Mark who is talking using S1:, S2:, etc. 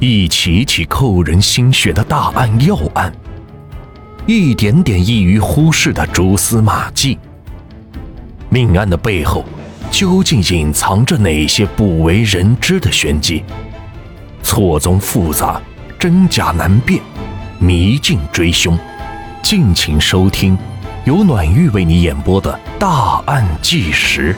S1: 一起起扣人心弦的大案要案。一点点易于忽视的蛛丝马迹。命案的背后究竟隐藏着哪些不为人知的玄机？错综复杂真假难辨迷境追凶。敬请收听由暖玉为你演播的大案纪实。